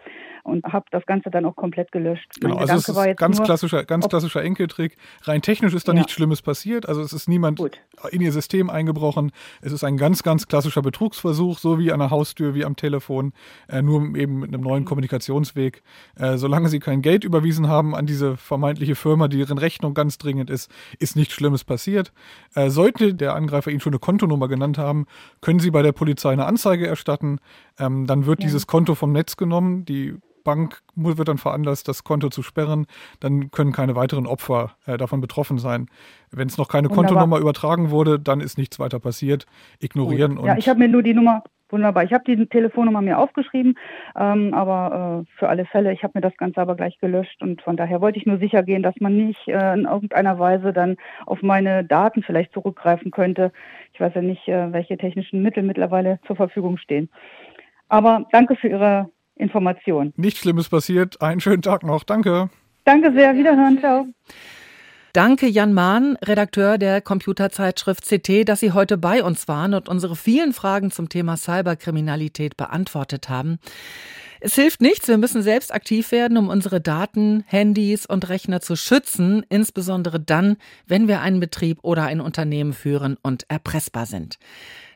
und habe das Ganze dann auch komplett gelöscht. Genau, mein also es ist ganz nur, klassischer, ganz klassischer Enkeltrick. Rein technisch ist da ja. nichts Schlimmes passiert, also es ist niemand Gut. in ihr System eingebrochen. Es ist ein ganz, ganz klassischer Betrugsversuch, so wie an der Haustür, wie am Telefon, äh, nur eben mit einem neuen Kommunikationsweg. Äh, solange sie kein Geld überwiesen haben an diese vermeintliche Firma, deren Rechnung ganz dringend ist, ist nichts Schlimmes passiert. Äh, sollte der Angreifer Ihnen schon eine Kontonummer genannt haben, können Sie bei der Polizei eine Anzeige erstatten. Ähm, dann wird ja. dieses Konto vom Netz genommen. Die Bank wird dann veranlasst, das Konto zu sperren. Dann können keine weiteren Opfer äh, davon betroffen sein. Wenn es noch keine Wunderbar. Kontonummer übertragen wurde, dann ist nichts weiter passiert. Ignorieren Gut. Ja, ich habe mir nur die Nummer Wunderbar. Ich habe die Telefonnummer mir aufgeschrieben, ähm, aber äh, für alle Fälle, ich habe mir das Ganze aber gleich gelöscht und von daher wollte ich nur sicher gehen, dass man nicht äh, in irgendeiner Weise dann auf meine Daten vielleicht zurückgreifen könnte. Ich weiß ja nicht, äh, welche technischen Mittel mittlerweile zur Verfügung stehen. Aber danke für Ihre Information. Nichts Schlimmes passiert. Einen schönen Tag noch. Danke. Danke sehr. Wiederhören. Ciao. Danke Jan Mahn, Redakteur der Computerzeitschrift CT, dass Sie heute bei uns waren und unsere vielen Fragen zum Thema Cyberkriminalität beantwortet haben. Es hilft nichts, wir müssen selbst aktiv werden, um unsere Daten, Handys und Rechner zu schützen, insbesondere dann, wenn wir einen Betrieb oder ein Unternehmen führen und erpressbar sind.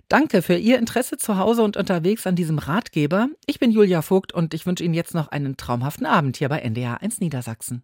Danke für Ihr Interesse zu Hause und unterwegs an diesem Ratgeber. Ich bin Julia Vogt und ich wünsche Ihnen jetzt noch einen traumhaften Abend hier bei NDR 1 Niedersachsen.